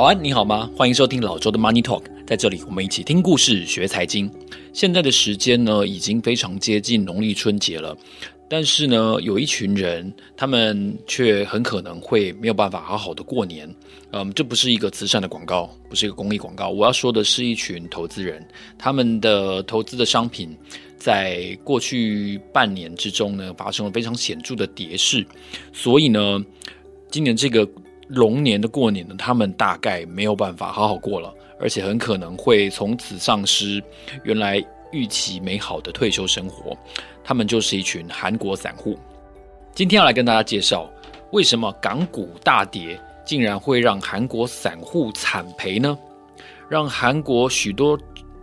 早安，你好吗？欢迎收听老周的 Money Talk，在这里我们一起听故事、学财经。现在的时间呢，已经非常接近农历春节了，但是呢，有一群人，他们却很可能会没有办法好好的过年。嗯，这不是一个慈善的广告，不是一个公益广告。我要说的是一群投资人，他们的投资的商品，在过去半年之中呢，发生了非常显著的跌势，所以呢，今年这个。龙年的过年呢，他们大概没有办法好好过了，而且很可能会从此丧失原来预期美好的退休生活。他们就是一群韩国散户。今天要来跟大家介绍，为什么港股大跌竟然会让韩国散户惨赔呢？让韩国许多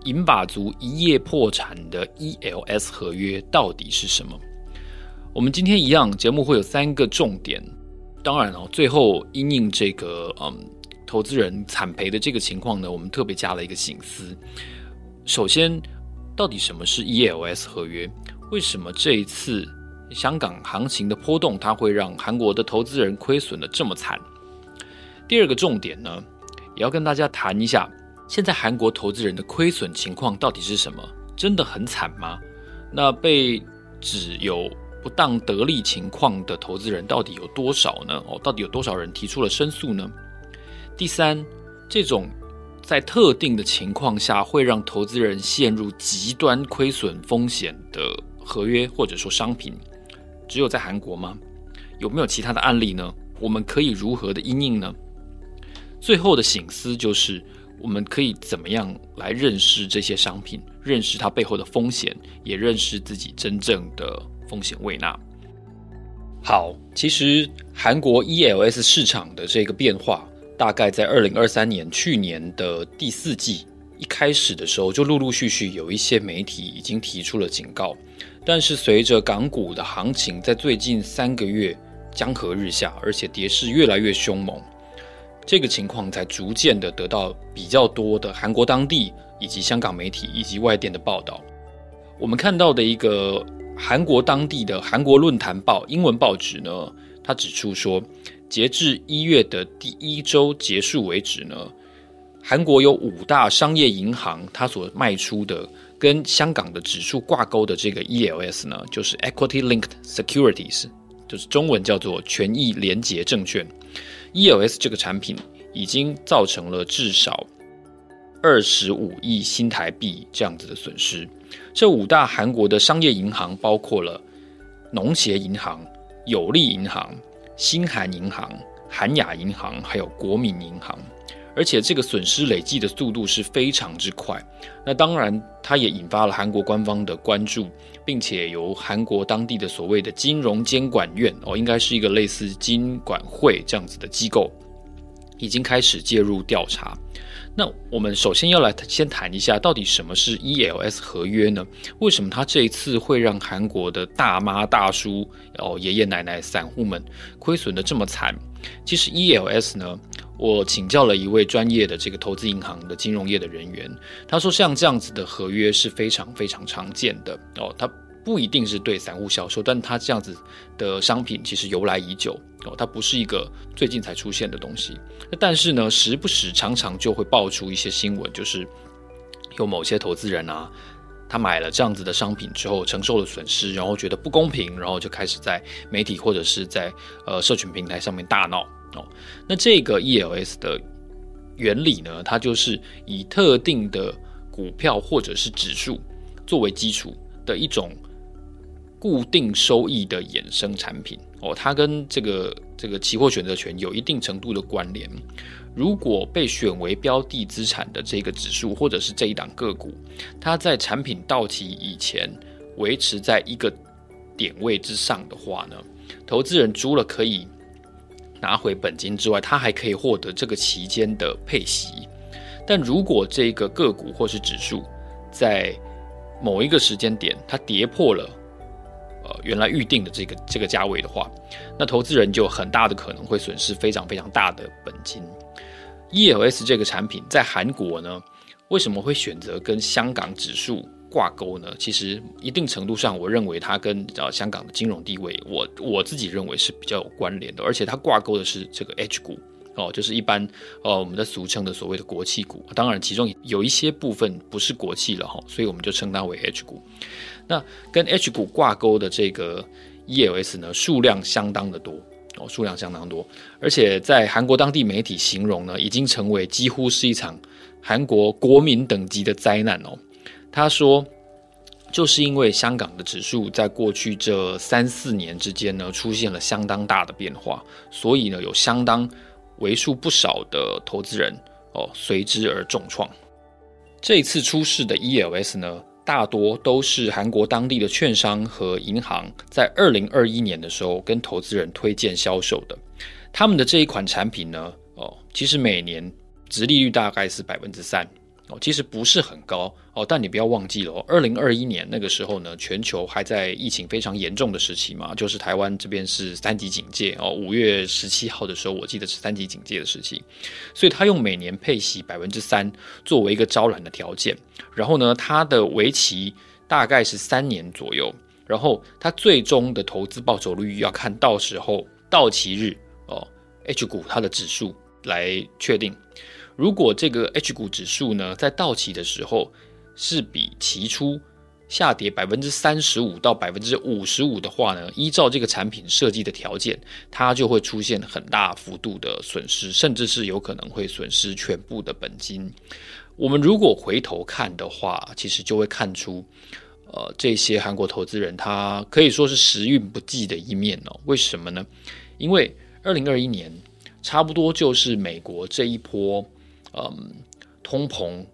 银把族一夜破产的 ELS 合约到底是什么？我们今天一样，节目会有三个重点。当然哦，最后因应这个嗯，投资人惨赔的这个情况呢，我们特别加了一个醒思。首先，到底什么是 ELS 合约？为什么这一次香港行情的波动，它会让韩国的投资人亏损的这么惨？第二个重点呢，也要跟大家谈一下，现在韩国投资人的亏损情况到底是什么？真的很惨吗？那被指有。不当得利情况的投资人到底有多少呢？哦，到底有多少人提出了申诉呢？第三，这种在特定的情况下会让投资人陷入极端亏损风险的合约或者说商品，只有在韩国吗？有没有其他的案例呢？我们可以如何的因应呢？最后的醒思就是，我们可以怎么样来认识这些商品，认识它背后的风险，也认识自己真正的。风险未纳。好，其实韩国 ELS 市场的这个变化，大概在二零二三年去年的第四季一开始的时候，就陆陆续续有一些媒体已经提出了警告。但是随着港股的行情在最近三个月江河日下，而且跌势越来越凶猛，这个情况才逐渐的得到比较多的韩国当地以及香港媒体以及外电的报道。我们看到的一个。韩国当地的韩国论坛报英文报纸呢，他指出说，截至一月的第一周结束为止呢，韩国有五大商业银行，它所卖出的跟香港的指数挂钩的这个 ELS 呢，就是 Equity Linked Securities，就是中文叫做权益连结证券。ELS 这个产品已经造成了至少二十五亿新台币这样子的损失。这五大韩国的商业银行包括了农协银行、有利银行、新韩银行、韩亚银行，还有国民银行。而且这个损失累计的速度是非常之快。那当然，它也引发了韩国官方的关注，并且由韩国当地的所谓的金融监管院哦，应该是一个类似金管会这样子的机构，已经开始介入调查。那我们首先要来先谈一下，到底什么是 ELS 合约呢？为什么它这一次会让韩国的大妈大叔、哦爷爷奶奶、散户们亏损的这么惨？其实 ELS 呢，我请教了一位专业的这个投资银行的金融业的人员，他说像这样子的合约是非常非常常见的哦，他。不一定是对散户销售，但它这样子的商品其实由来已久哦，它不是一个最近才出现的东西。那但是呢，时不时常常就会爆出一些新闻，就是有某些投资人啊，他买了这样子的商品之后承受了损失，然后觉得不公平，然后就开始在媒体或者是在呃社群平台上面大闹哦。那这个 ELS 的原理呢，它就是以特定的股票或者是指数作为基础的一种。固定收益的衍生产品哦，它跟这个这个期货选择权有一定程度的关联。如果被选为标的资产的这个指数或者是这一档个股，它在产品到期以前维持在一个点位之上的话呢，投资人除了可以拿回本金之外，他还可以获得这个期间的配息。但如果这个个股或是指数在某一个时间点它跌破了。呃，原来预定的这个这个价位的话，那投资人就很大的可能会损失非常非常大的本金。ELS 这个产品在韩国呢，为什么会选择跟香港指数挂钩呢？其实一定程度上，我认为它跟呃香港的金融地位，我我自己认为是比较有关联的，而且它挂钩的是这个 H 股哦，就是一般呃我们的俗称的所谓的国企股。当然，其中有一些部分不是国企了哈，所以我们就称它为 H 股。那跟 H 股挂钩的这个 ELS 呢，数量相当的多哦，数量相当多，而且在韩国当地媒体形容呢，已经成为几乎是一场韩国国民等级的灾难哦。他说。就是因为香港的指数在过去这三四年之间呢，出现了相当大的变化，所以呢，有相当为数不少的投资人哦随之而重创。这次出事的 ELS 呢，大多都是韩国当地的券商和银行在二零二一年的时候跟投资人推荐销售的。他们的这一款产品呢，哦，其实每年殖利率大概是百分之三。哦，其实不是很高哦，但你不要忘记了哦，二零二一年那个时候呢，全球还在疫情非常严重的时期嘛，就是台湾这边是三级警戒哦，五月十七号的时候，我记得是三级警戒的时期，所以他用每年配息百分之三作为一个招揽的条件，然后呢，它的为期大概是三年左右，然后它最终的投资报酬率要看到时候到期日哦，H 股它的指数来确定。如果这个 H 股指数呢，在到期的时候是比期初下跌百分之三十五到百分之五十五的话呢，依照这个产品设计的条件，它就会出现很大幅度的损失，甚至是有可能会损失全部的本金。我们如果回头看的话，其实就会看出，呃，这些韩国投资人他可以说是时运不济的一面哦。为什么呢？因为二零二一年差不多就是美国这一波。嗯，通膨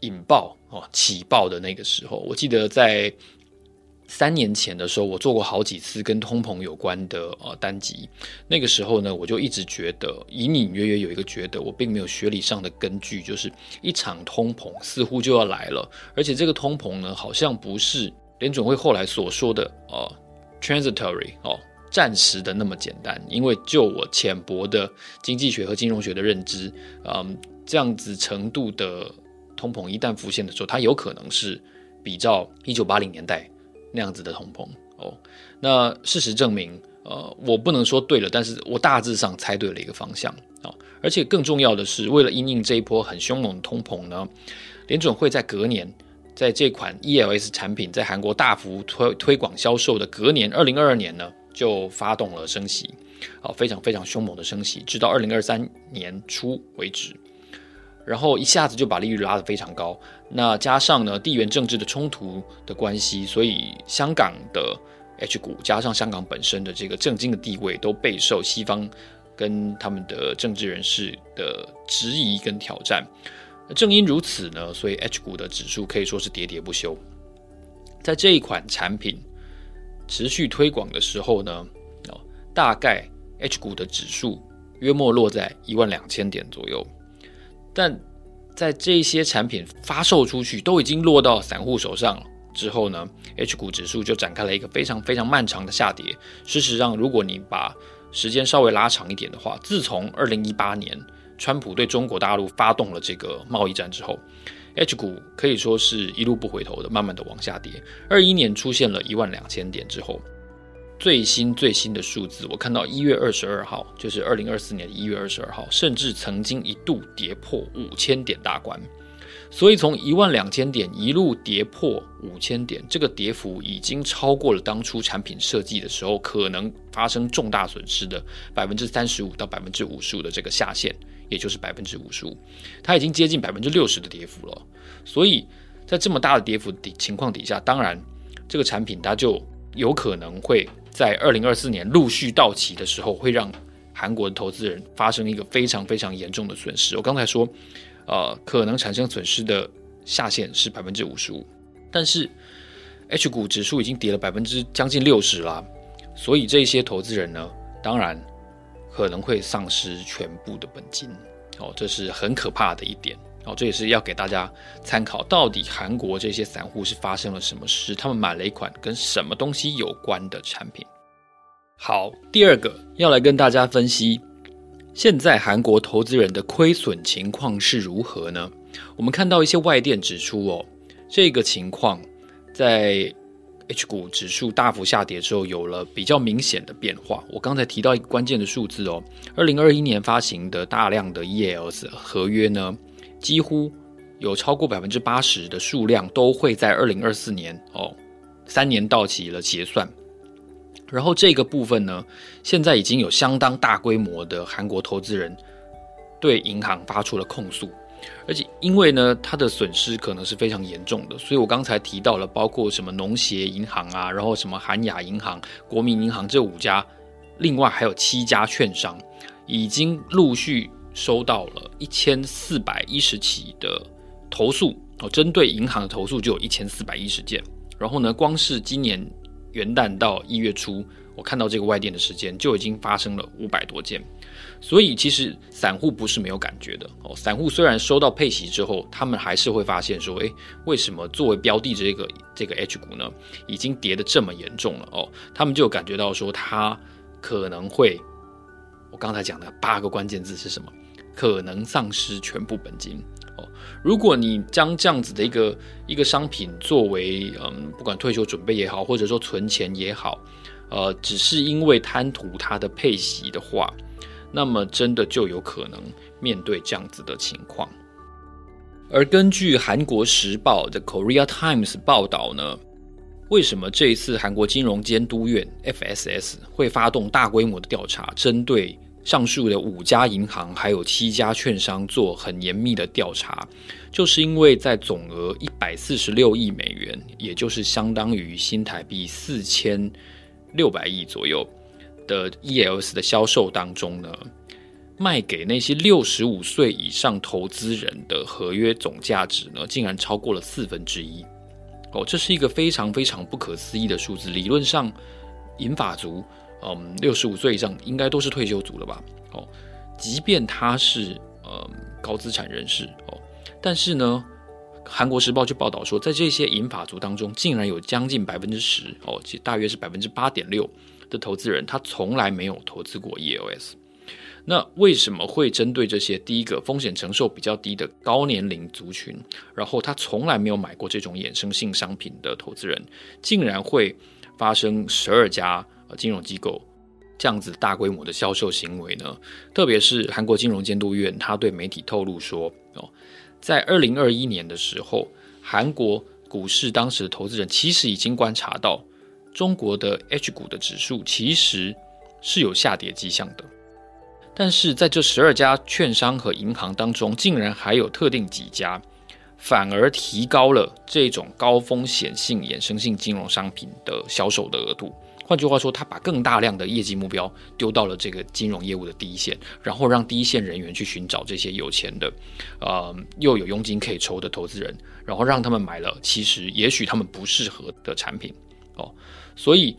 引爆哦，起爆的那个时候，我记得在三年前的时候，我做过好几次跟通膨有关的呃单集。那个时候呢，我就一直觉得隐隐约约有一个觉得，我并没有学理上的根据，就是一场通膨似乎就要来了，而且这个通膨呢，好像不是联准会后来所说的呃 transitory 哦。暂时的那么简单，因为就我浅薄的经济学和金融学的认知，嗯，这样子程度的通膨一旦浮现的时候，它有可能是比照一九八零年代那样子的通膨哦。那事实证明，呃，我不能说对了，但是我大致上猜对了一个方向啊。而且更重要的是，为了因应这一波很凶猛的通膨呢，联准会在隔年，在这款 ELS 产品在韩国大幅推推广销售的隔年，二零二二年呢。就发动了升息，啊，非常非常凶猛的升息，直到二零二三年初为止，然后一下子就把利率拉得非常高。那加上呢，地缘政治的冲突的关系，所以香港的 H 股加上香港本身的这个政经的地位，都备受西方跟他们的政治人士的质疑跟挑战。正因如此呢，所以 H 股的指数可以说是喋喋不休。在这一款产品。持续推广的时候呢，哦，大概 H 股的指数约莫落在一万两千点左右，但在这些产品发售出去，都已经落到散户手上之后呢，H 股指数就展开了一个非常非常漫长的下跌。事实上，如果你把时间稍微拉长一点的话，自从二零一八年川普对中国大陆发动了这个贸易战之后。H 股可以说是一路不回头的，慢慢的往下跌。二一年出现了一万两千点之后，最新最新的数字，我看到一月二十二号，就是二零二四年一月二十二号，甚至曾经一度跌破五千点大关。所以从一万两千点一路跌破五千点，这个跌幅已经超过了当初产品设计的时候可能发生重大损失的百分之三十五到百分之五十五的这个下限。也就是百分之五十五，它已经接近百分之六十的跌幅了。所以在这么大的跌幅底情况底下，当然这个产品它就有可能会在二零二四年陆续到期的时候，会让韩国的投资人发生一个非常非常严重的损失。我刚才说，呃，可能产生损失的下限是百分之五十五，但是 H 股指数已经跌了百分之将近六十了，所以这些投资人呢，当然。可能会丧失全部的本金，哦，这是很可怕的一点，哦，这也是要给大家参考，到底韩国这些散户是发生了什么事，他们买了一款跟什么东西有关的产品。好，第二个要来跟大家分析，现在韩国投资人的亏损情况是如何呢？我们看到一些外电指出，哦，这个情况在 H 股指数大幅下跌之后，有了比较明显的变化。我刚才提到一个关键的数字哦，二零二一年发行的大量的 ELS 合约呢，几乎有超过百分之八十的数量都会在二零二四年哦，三年到期了结算。然后这个部分呢，现在已经有相当大规模的韩国投资人对银行发出了控诉。而且，因为呢，它的损失可能是非常严重的，所以我刚才提到了，包括什么农协银行啊，然后什么韩亚银行、国民银行这五家，另外还有七家券商，已经陆续收到了一千四百一十起的投诉哦，针对银行的投诉就有一千四百一十件。然后呢，光是今年元旦到一月初，我看到这个外电的时间，就已经发生了五百多件。所以其实散户不是没有感觉的哦。散户虽然收到配息之后，他们还是会发现说，诶，为什么作为标的这个这个 H 股呢，已经跌得这么严重了哦？他们就感觉到说，它可能会，我刚才讲的八个关键字是什么？可能丧失全部本金哦。如果你将这样子的一个一个商品作为嗯，不管退休准备也好，或者说存钱也好，呃，只是因为贪图它的配息的话。那么真的就有可能面对这样子的情况。而根据韩国时报的 Korea Times 报道呢，为什么这一次韩国金融监督院 FSS 会发动大规模的调查，针对上述的五家银行还有七家券商做很严密的调查，就是因为在总额一百四十六亿美元，也就是相当于新台币四千六百亿左右。的 ELS 的销售当中呢，卖给那些六十五岁以上投资人的合约总价值呢，竟然超过了四分之一。哦，这是一个非常非常不可思议的数字。理论上，银发族，嗯，六十五岁以上应该都是退休族了吧？哦，即便他是嗯高资产人士哦，但是呢，韩国时报就报道说，在这些银发族当中，竟然有将近百分之十哦，其大约是百分之八点六。的投资人，他从来没有投资过 ELS。那为什么会针对这些第一个风险承受比较低的高年龄族群，然后他从来没有买过这种衍生性商品的投资人，竟然会发生十二家金融机构这样子大规模的销售行为呢？特别是韩国金融监督院，他对媒体透露说，在二零二一年的时候，韩国股市当时的投资人其实已经观察到。中国的 H 股的指数其实是有下跌迹象的，但是在这十二家券商和银行当中，竟然还有特定几家反而提高了这种高风险性衍生性金融商品的销售的额度。换句话说，他把更大量的业绩目标丢到了这个金融业务的第一线，然后让第一线人员去寻找这些有钱的，呃，又有佣金可以抽的投资人，然后让他们买了其实也许他们不适合的产品。哦，所以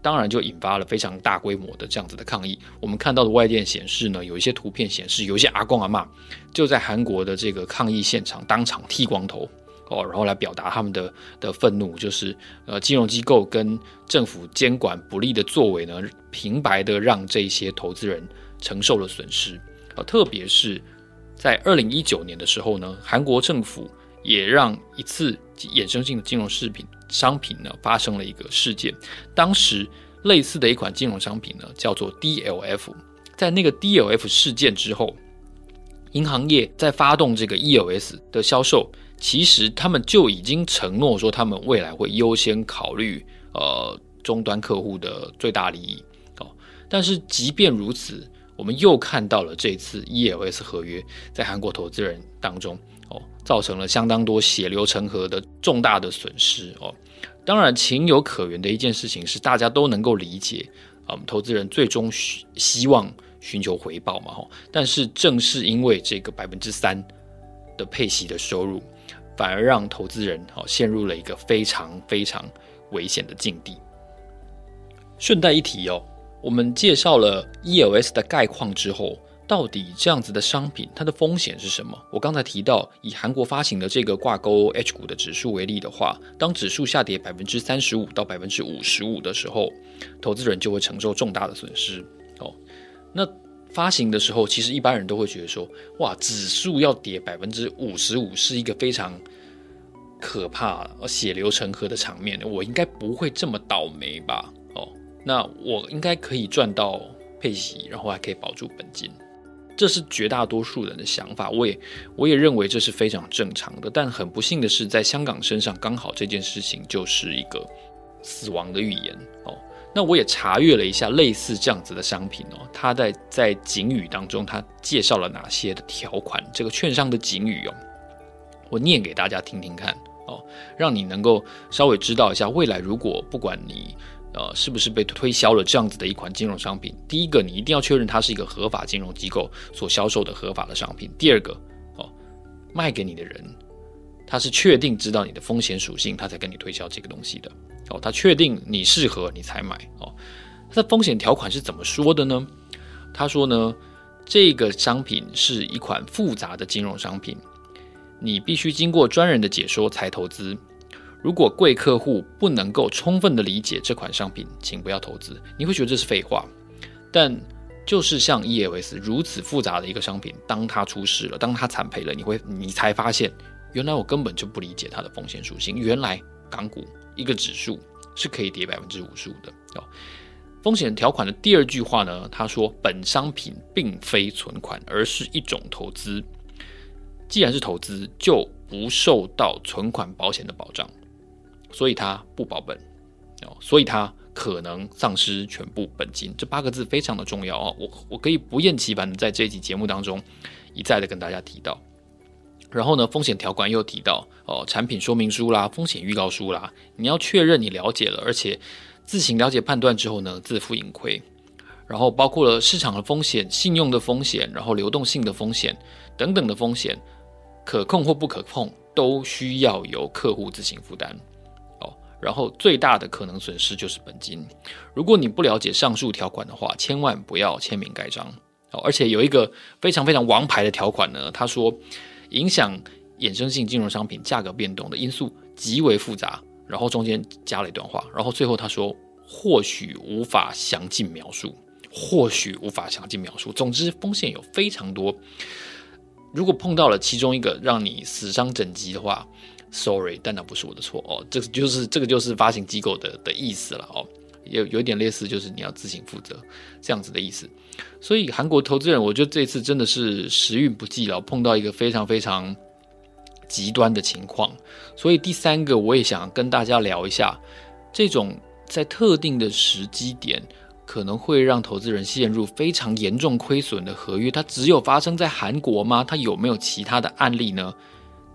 当然就引发了非常大规模的这样子的抗议。我们看到的外电显示呢，有一些图片显示，有一些阿公阿嬷就在韩国的这个抗议现场当场剃光头哦，然后来表达他们的的愤怒，就是呃金融机构跟政府监管不力的作为呢，平白的让这些投资人承受了损失啊，特别是在二零一九年的时候呢，韩国政府也让一次衍生性的金融饰品。商品呢发生了一个事件，当时类似的一款金融商品呢叫做 DLF，在那个 DLF 事件之后，银行业在发动这个 EOS 的销售，其实他们就已经承诺说他们未来会优先考虑呃终端客户的最大利益哦。但是即便如此，我们又看到了这次 ELS 合约在韩国投资人当中。哦，造成了相当多血流成河的重大的损失哦。当然，情有可原的一件事情是，大家都能够理解，嗯，投资人最终希希望寻求回报嘛，哈。但是，正是因为这个百分之三的配息的收入，反而让投资人哦陷入了一个非常非常危险的境地。顺带一提哦，我们介绍了 ELS 的概况之后。到底这样子的商品，它的风险是什么？我刚才提到，以韩国发行的这个挂钩 H 股的指数为例的话，当指数下跌百分之三十五到百分之五十五的时候，投资人就会承受重大的损失。哦，那发行的时候，其实一般人都会觉得说，哇，指数要跌百分之五十五是一个非常可怕、血流成河的场面，我应该不会这么倒霉吧？哦，那我应该可以赚到配息，然后还可以保住本金。这是绝大多数人的想法，我也我也认为这是非常正常的。但很不幸的是，在香港身上，刚好这件事情就是一个死亡的预言哦。那我也查阅了一下类似这样子的商品哦，它在在警语当中，它介绍了哪些的条款？这个券商的警语哦，我念给大家听听看哦，让你能够稍微知道一下，未来如果不管你。呃，是不是被推销了这样子的一款金融商品？第一个，你一定要确认它是一个合法金融机构所销售的合法的商品。第二个，哦，卖给你的人，他是确定知道你的风险属性，他才跟你推销这个东西的。哦，他确定你适合，你才买。哦，他的风险条款是怎么说的呢？他说呢，这个商品是一款复杂的金融商品，你必须经过专人的解说才投资。如果贵客户不能够充分的理解这款商品，请不要投资。你会觉得这是废话，但就是像 ELS 如此复杂的一个商品，当它出事了，当它惨赔了，你会你才发现，原来我根本就不理解它的风险属性。原来港股一个指数是可以跌百分之五十五的哦。风险条款的第二句话呢，他说本商品并非存款，而是一种投资。既然是投资，就不受到存款保险的保障。所以它不保本哦，所以它可能丧失全部本金。这八个字非常的重要哦，我我可以不厌其烦的在这一集节目当中一再的跟大家提到。然后呢，风险条款又提到哦，产品说明书啦、风险预告书啦，你要确认你了解了，而且自行了解判断之后呢，自负盈亏。然后包括了市场的风险、信用的风险，然后流动性的风险等等的风险，可控或不可控，都需要由客户自行负担。哦然后最大的可能损失就是本金。如果你不了解上述条款的话，千万不要签名盖章。哦，而且有一个非常非常王牌的条款呢，他说影响衍生性金融商品价格变动的因素极为复杂。然后中间加了一段话，然后最后他说或许无法详尽描述，或许无法详尽描述。总之风险有非常多。如果碰到了其中一个让你死伤枕藉的话，Sorry，但那不是我的错哦，这就是这个就是发行机构的的意思了哦，有有点类似，就是你要自行负责这样子的意思。所以韩国投资人，我觉得这次真的是时运不济了，碰到一个非常非常极端的情况。所以第三个，我也想跟大家聊一下，这种在特定的时机点可能会让投资人陷入非常严重亏损的合约，它只有发生在韩国吗？它有没有其他的案例呢？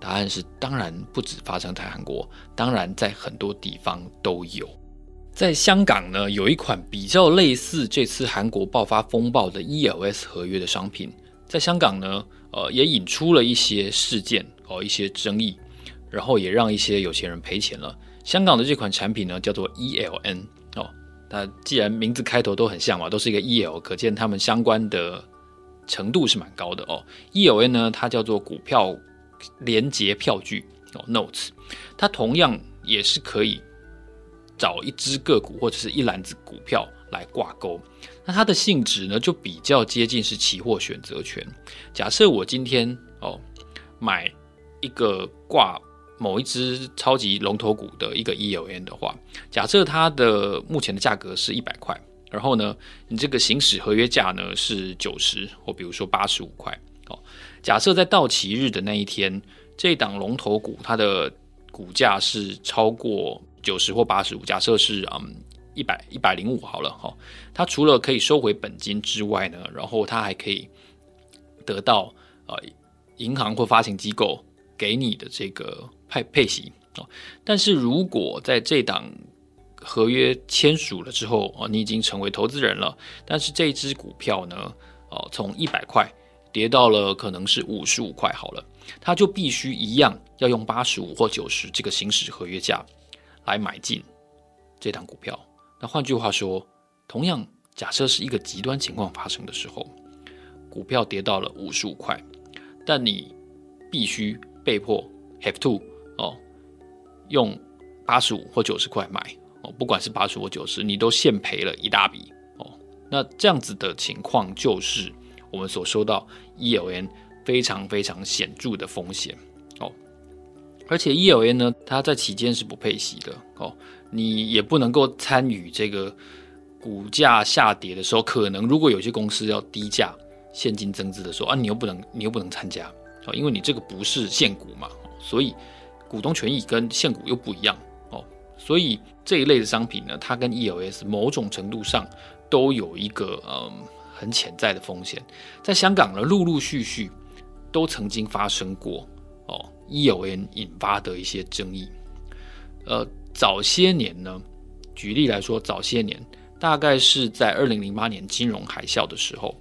答案是，当然不止发生在韩国，当然在很多地方都有。在香港呢，有一款比较类似这次韩国爆发风暴的 ELS 合约的商品，在香港呢，呃，也引出了一些事件哦，一些争议，然后也让一些有钱人赔钱了。香港的这款产品呢，叫做 ELN 哦，它既然名字开头都很像嘛，都是一个 EL，可见他们相关的程度是蛮高的哦。ELN 呢，它叫做股票。连结票据哦，notes，它同样也是可以找一只个股或者是一篮子股票来挂钩。那它的性质呢，就比较接近是期货选择权。假设我今天哦买一个挂某一只超级龙头股的一个 ELN 的话，假设它的目前的价格是一百块，然后呢，你这个行使合约价呢是九十或比如说八十五块哦。假设在到期日的那一天，这档龙头股它的股价是超过九十或八十五，假设是嗯一百一百零五好了哈，它除了可以收回本金之外呢，然后它还可以得到呃银行或发行机构给你的这个配配息哦。但是如果在这档合约签署了之后哦，你已经成为投资人了，但是这一支股票呢，哦从一百块。跌到了可能是五十五块好了，它就必须一样要用八十五或九十这个行使合约价来买进这档股票。那换句话说，同样假设是一个极端情况发生的时候，股票跌到了五十五块，但你必须被迫 have to 哦，用八十五或九十块买哦，不管是八十五或九十，你都现赔了一大笔哦。那这样子的情况就是。我们所收到 ELN 非常非常显著的风险。而且 ELN 呢，它在期间是不配息的哦，你也不能够参与这个股价下跌的时候，可能如果有些公司要低价现金增资的时候啊，你又不能，你又不能参加哦，因为你这个不是现股嘛，所以股东权益跟现股又不一样哦，所以这一类的商品呢，它跟 ELS 某种程度上都有一个嗯很潜在的风险，在香港呢，陆陆续续都曾经发生过哦。EON 引发的一些争议，呃，早些年呢，举例来说，早些年大概是在二零零八年金融海啸的时候，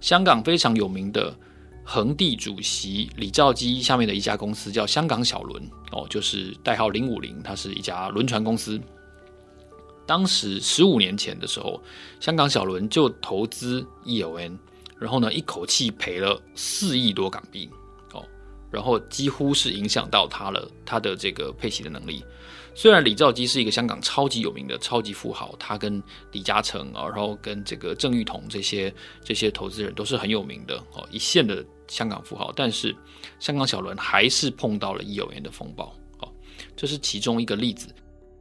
香港非常有名的恒地主席李兆基下面的一家公司叫香港小轮哦，就是代号零五零，它是一家轮船公司。当时十五年前的时候，香港小轮就投资 EON，然后呢，一口气赔了四亿多港币。然后几乎是影响到他了，他的这个配息的能力。虽然李兆基是一个香港超级有名的超级富豪，他跟李嘉诚啊，然后跟这个郑裕彤这些这些投资人都是很有名的哦，一线的香港富豪。但是香港小轮还是碰到了一有元的风暴，哦，这是其中一个例子。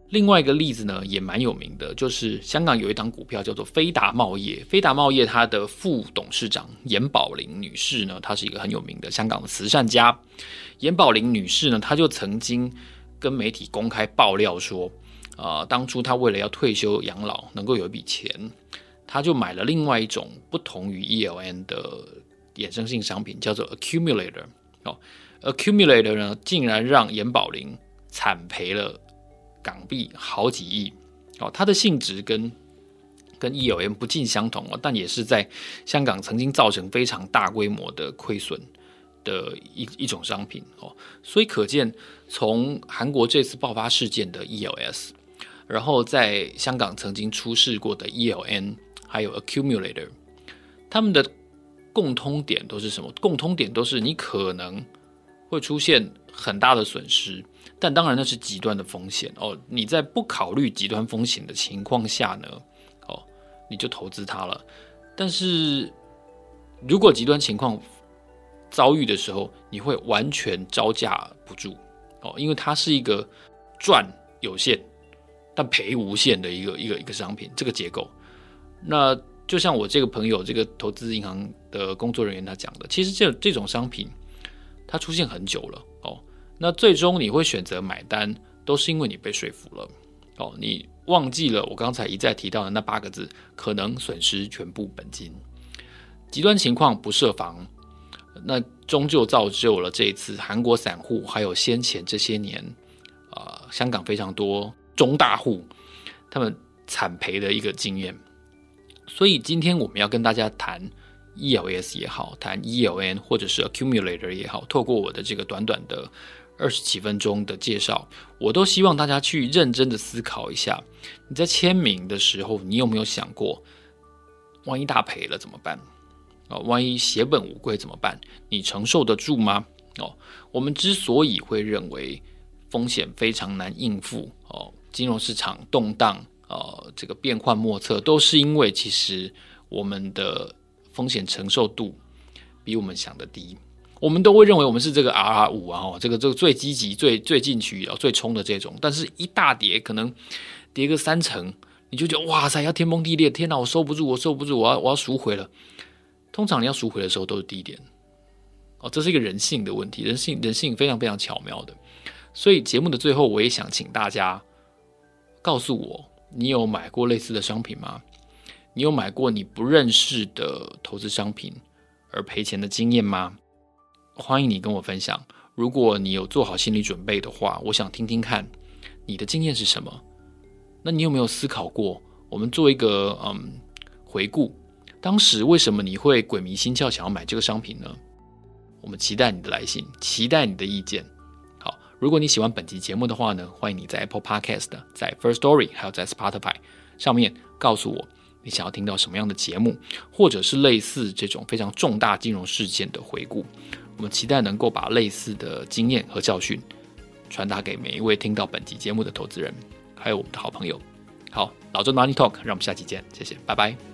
另外一个例子呢，也蛮有名的，就是香港有一档股票叫做飞达贸业。飞达贸业它的副董事长严宝玲女士呢，她是一个很有名的香港的慈善家。严宝玲女士呢，她就曾经跟媒体公开爆料说，呃，当初她为了要退休养老，能够有一笔钱，她就买了另外一种不同于 ELN 的衍生性商品，叫做 Accumulator。哦，Accumulator 呢，竟然让严宝玲惨赔了。港币好几亿哦，它的性质跟跟 ELN 不尽相同哦，但也是在香港曾经造成非常大规模的亏损的一一种商品哦，所以可见从韩国这次爆发事件的 ELS，然后在香港曾经出事过的 ELN，还有 Accumulator，他们的共通点都是什么？共通点都是你可能会出现很大的损失。但当然那是极端的风险哦，你在不考虑极端风险的情况下呢，哦，你就投资它了。但是如果极端情况遭遇的时候，你会完全招架不住哦，因为它是一个赚有限但赔无限的一个一个一个商品，这个结构。那就像我这个朋友，这个投资银行的工作人员他讲的，其实这这种商品它出现很久了哦。那最终你会选择买单，都是因为你被说服了，哦，你忘记了我刚才一再提到的那八个字，可能损失全部本金。极端情况不设防，那终究造就了这一次韩国散户还有先前这些年啊、呃、香港非常多中大户他们惨赔的一个经验。所以今天我们要跟大家谈 ELS 也好，谈 ELN 或者是 Accumulator 也好，透过我的这个短短的。二十几分钟的介绍，我都希望大家去认真的思考一下。你在签名的时候，你有没有想过，万一大赔了怎么办？啊，万一血本无归怎么办？你承受得住吗？哦，我们之所以会认为风险非常难应付，哦，金融市场动荡，呃，这个变幻莫测，都是因为其实我们的风险承受度比我们想的低。我们都会认为我们是这个 R 五啊，这个这个最积极、最最进取、最冲的这种，但是一大跌可能跌个三成，你就觉得哇塞，要天崩地裂！天哪，我收不住，我收不住，我要我要赎回了。通常你要赎回的时候都是低点哦，这是一个人性的问题，人性人性非常非常巧妙的。所以节目的最后，我也想请大家告诉我，你有买过类似的商品吗？你有买过你不认识的投资商品而赔钱的经验吗？欢迎你跟我分享。如果你有做好心理准备的话，我想听听看你的经验是什么。那你有没有思考过？我们做一个嗯回顾，当时为什么你会鬼迷心窍想要买这个商品呢？我们期待你的来信，期待你的意见。好，如果你喜欢本期节目的话呢，欢迎你在 Apple Podcast、在 First Story 还有在 Spotify 上面告诉我你想要听到什么样的节目，或者是类似这种非常重大金融事件的回顾。我们期待能够把类似的经验和教训传达给每一位听到本集节目的投资人，还有我们的好朋友。好，老周 Money Talk，让我们下期见，谢谢，拜拜。